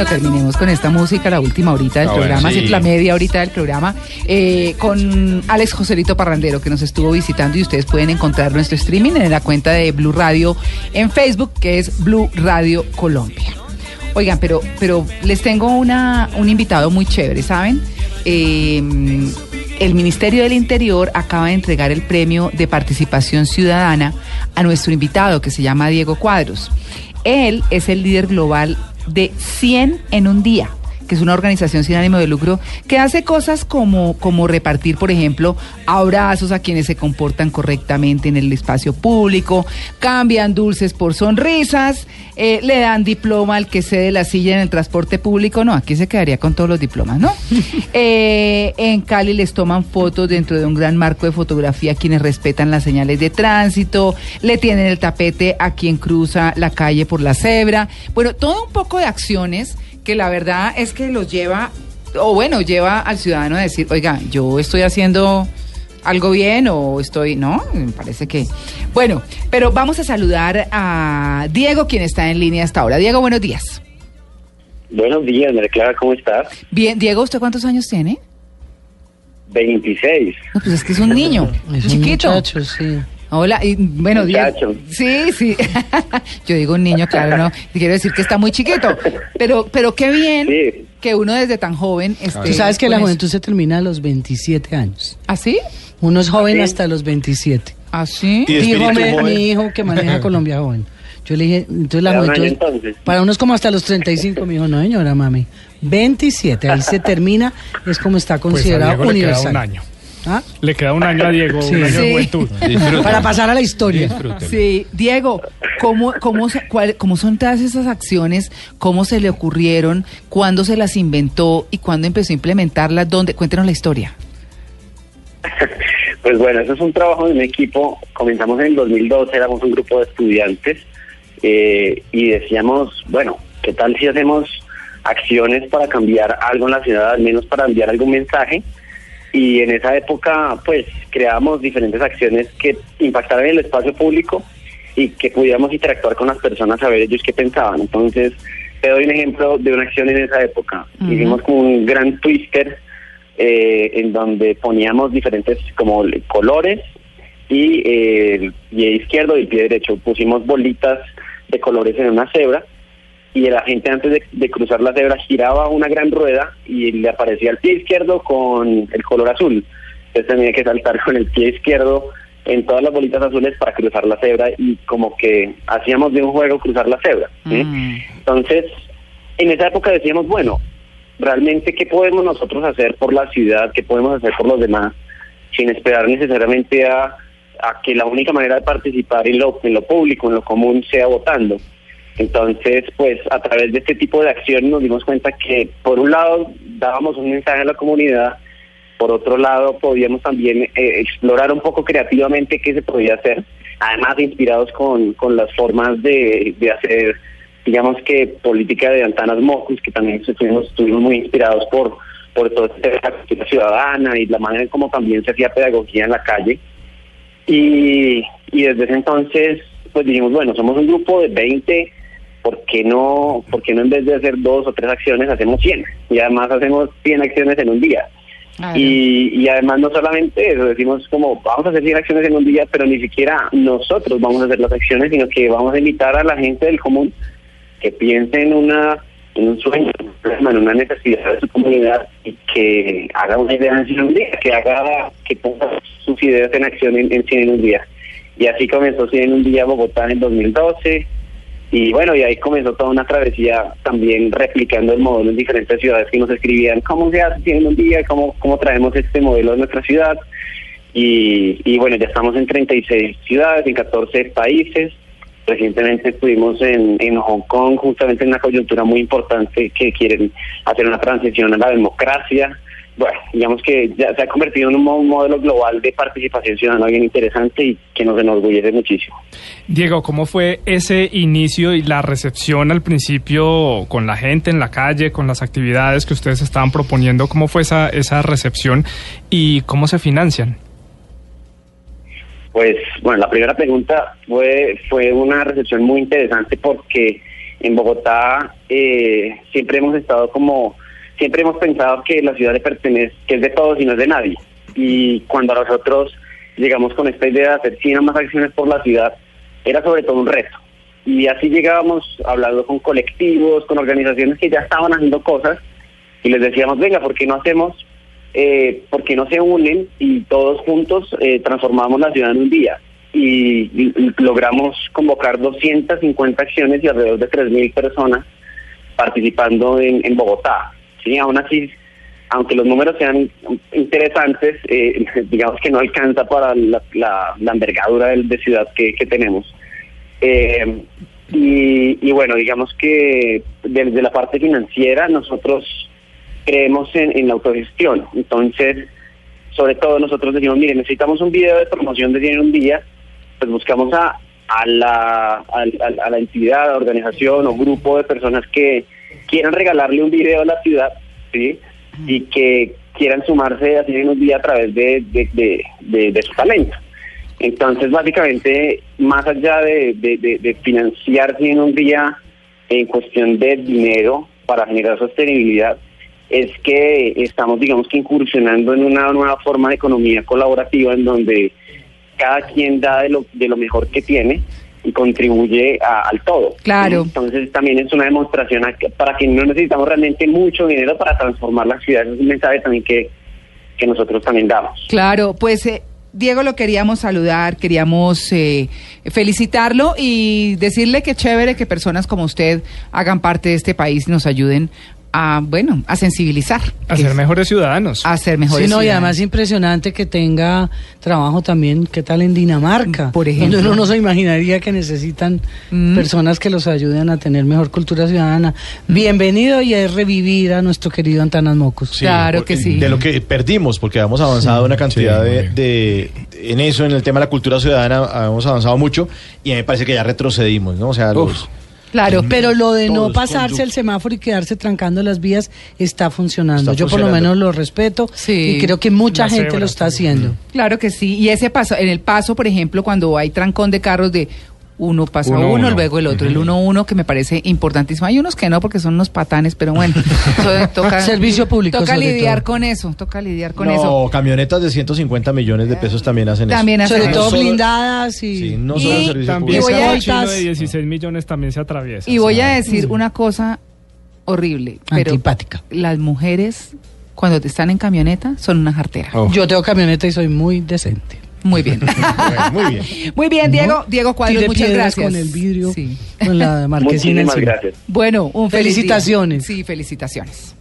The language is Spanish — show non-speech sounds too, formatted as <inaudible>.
Bueno, terminemos con esta música, la última horita del Ah, programa, sí. sí, la media horita del programa, eh, con Alex Joselito Parrandero, que nos estuvo visitando y ustedes pueden encontrar nuestro streaming en la cuenta de Blue Radio en Facebook, que es Blue Radio Colombia. Oigan, pero, pero les tengo una, un invitado muy chévere, ¿saben? Eh, el Ministerio del Interior acaba de entregar el premio de participación ciudadana a nuestro invitado, que se llama Diego Cuadros. Él es el líder global de 100 en un día que es una organización sin ánimo de lucro que hace cosas como, como repartir, por ejemplo, abrazos a quienes se comportan correctamente en el espacio público, cambian dulces por sonrisas, eh, le dan diploma al que cede la silla en el transporte público. No, aquí se quedaría con todos los diplomas, ¿no? <laughs> Eh, en Cali les toman fotos dentro de un gran marco de fotografía a quienes respetan las señales de tránsito, le tienen el tapete a quien cruza la calle por la cebra. Bueno, todo un poco de acciones que la verdad es que los lleva, o bueno, lleva al ciudadano a decir, oiga, yo estoy haciendo algo bien o estoy, ¿no? Me parece que... Bueno, pero vamos a saludar a Diego, quien está en línea hasta ahora. Diego, buenos días. Buenos días, María Clara, ¿cómo estás? Bien, Diego, ¿usted cuántos años tiene? 26. No, pues es que es un niño, <laughs> Es un chiquito. muchacho, sí. Hola, y bueno, Diego. Muchacho. Sí, sí. <laughs> Yo digo un niño, claro, no. <laughs> Quiero decir que está muy chiquito. Pero, pero qué bien Sí. que uno desde tan joven esté. Tú sabes que la eso. juventud se termina a los 27 años. ¿Ah, sí? Uno es joven Sí. hasta los 27. ¿Ah, sí? Y espíritu Dígame joven. mi hijo que maneja <laughs> Colombia joven. Yo le dije, entonces la juventud. entonces. Para unos como hasta los 35, me dijo, no señora, mami. 27, ahí se termina, es como está Pues considerado queda universal. un año. ¿Ah? Le queda un año a Diego, Sí. un año Sí. de juventud. <laughs> Para pasar a la historia. Sí, Diego, ¿cómo, cómo, cuál- ¿cómo son todas esas acciones? ¿Cómo se le ocurrieron? ¿Cuándo se las inventó? ¿Y cuándo empezó a implementarlas? ¿Dónde? Cuéntenos la historia. <laughs> Pues bueno, eso es un trabajo de un equipo. Comenzamos en el 2012, éramos un grupo de estudiantes eh, y decíamos, bueno, ¿qué tal si hacemos acciones para cambiar algo en la ciudad, al menos para enviar algún mensaje? Y en esa época, pues, creábamos diferentes acciones que impactaran el espacio público y que pudiéramos interactuar con las personas a ver ellos qué pensaban. Entonces, te doy un ejemplo de una acción en esa época. Ujú. Hicimos como un gran twister eh, en donde poníamos diferentes como colores y eh, el pie izquierdo y el pie derecho. Pusimos bolitas de colores en una cebra y la gente antes de, de cruzar la cebra giraba una gran rueda y le aparecía el pie izquierdo con el color azul. Entonces tenía que saltar con el pie izquierdo en todas las bolitas azules para cruzar la cebra y como que hacíamos de un juego cruzar la cebra. ¿sí? Mm. Entonces, en esa época decíamos, bueno, realmente qué podemos nosotros hacer por la ciudad, qué podemos hacer por los demás, sin esperar necesariamente a, a que la única manera de participar en lo, en lo público, en lo común, sea votando. Entonces, pues a través de este tipo de acción nos dimos cuenta que, por un lado, dábamos un mensaje a la comunidad, por otro lado, podíamos también eh, explorar un poco creativamente qué se podía hacer, además inspirados con, con las formas de, de hacer, digamos que política de Antanas Mocus, que también estuvimos, estuvimos muy inspirados por, por todo este la cultura ciudadana y la manera en cómo también se hacía pedagogía en la calle. Y, y desde ese entonces, pues dijimos, bueno, somos un grupo de 20, ¿por qué no, por qué no en vez de hacer dos o tres acciones hacemos 100? Y además hacemos 100 acciones en un día. Y, y además no solamente eso, decimos como vamos a hacer 100 acciones en un día, pero ni siquiera nosotros vamos a hacer las acciones, sino que vamos a invitar a la gente del común que piense en una en un sueño, en una necesidad de su comunidad y que haga una idea en 100 un día, que haga, que ponga sus ideas en acción en, en 100 en un día. Y así comenzó 100 en un día Bogotá en el 2012 y bueno, y ahí comenzó toda una travesía también replicando el modelo en diferentes ciudades que nos escribían cómo se hace 100 en un día, cómo, cómo traemos este modelo a nuestra ciudad. Y, y bueno, ya estamos en 36 ciudades, en 14 países. Recientemente estuvimos en, en Hong Kong, justamente en una coyuntura muy importante que quieren hacer una transición a la democracia. Bueno, digamos que ya se ha convertido en un, mo- un modelo global de participación ciudadana bien interesante y que nos enorgullece muchísimo. Diego, ¿cómo fue ese inicio y la recepción al principio con la gente en la calle, con las actividades que ustedes estaban proponiendo? ¿Cómo fue esa, esa recepción y cómo se financian? Pues bueno, la primera pregunta fue, fue una recepción muy interesante porque en Bogotá eh, siempre hemos estado como, siempre hemos pensado que la ciudad le pertenece, que es de todos y no es de nadie. Y cuando nosotros llegamos con esta idea de hacer 100 o más acciones por la ciudad, era sobre todo un reto. Y así llegábamos hablando con colectivos, con organizaciones que ya estaban haciendo cosas y les decíamos, venga, ¿por qué no hacemos eh, porque no se unen y todos juntos eh, transformamos la ciudad en un día. Y, logramos convocar 250 acciones y alrededor de 3.000 personas participando en Bogotá. ¿Sí? Aún así, aunque los números sean interesantes, eh, <laughs> digamos que no alcanza para la, la- envergadura del- de, ciudad que, que tenemos. Eh, y, y bueno, digamos que desde la parte financiera nosotros creemos en, en la autogestión. Entonces, sobre todo nosotros decimos, mire, necesitamos un video de promoción de 100 en un día, pues buscamos a, a, la, a, a- a la entidad, organización o grupo de personas que quieran regalarle un video a la ciudad, ¿sí? Y que quieran sumarse a 100 en un día a través de, de, de, de- su talento. Entonces, básicamente, más allá de, de, de, de financiar 100 en un día en cuestión de dinero para generar sostenibilidad, es que estamos, digamos que incursionando en una nueva forma de economía colaborativa en donde cada quien da de lo, de lo mejor que tiene y contribuye a- al todo. Claro. Entonces también es una demostración a para que no necesitamos realmente mucho dinero para transformar la ciudad. Es un mensaje también que, que nosotros también damos. Claro, pues eh, Diego lo queríamos saludar, queríamos eh, felicitarlo y decirle que chévere que personas como usted hagan parte de este país y nos ayuden a, bueno, a sensibilizar. A ser es- mejores ciudadanos. A ser mejores Sí, no, y además impresionante que tenga trabajo también, ¿qué tal en Dinamarca? Por ejemplo. Donde uno no se imaginaría que necesitan Mm. personas que los ayuden a tener mejor cultura ciudadana. Bienvenido y es revivir a nuestro querido Antanas Mocos. Sí, Claro que sí. De lo que perdimos, porque hemos avanzado una cantidad de, de- En eso, en el tema de la cultura ciudadana, hemos avanzado mucho y a mí me parece que ya retrocedimos, ¿no? O sea, los. Claro, Pero lo de no pasarse el semáforo y quedarse trancando las vías está funcionando. Está Yo por lo menos lo respeto Sí. y creo que mucha gente lo está haciendo. claro que sí. Y ese paso, en el paso, por ejemplo, cuando hay trancón de carros de uno pasa Uno, uno, uno. luego el otro, el uno uno que me parece importantísimo. Hay unos que no porque son unos patanes, pero bueno, <laughs> toca Servicio público, Toca lidiar todo. con eso, toca lidiar con no, eso. camionetas de 150 millones de pesos también hacen También eso. hacen Sobre todo solo- blindadas y... Sí, no Y solo servicio También Y voy a- ese chino de Vueltas. 16 millones también se atraviesa. Y voy a Sí. decir una cosa horrible, pero Antipática. las mujeres cuando están en camioneta son una jartera. Oh. Yo tengo camioneta y soy muy decente. <laughs> Muy bien. Muy bien. Muy bien, Diego. Diego Cuadros, muchas gracias. con el vidrio, Sí. con la marquesina Muchísimas gracias. Bueno, un feliz día. Felicitaciones. Sí, felicitaciones.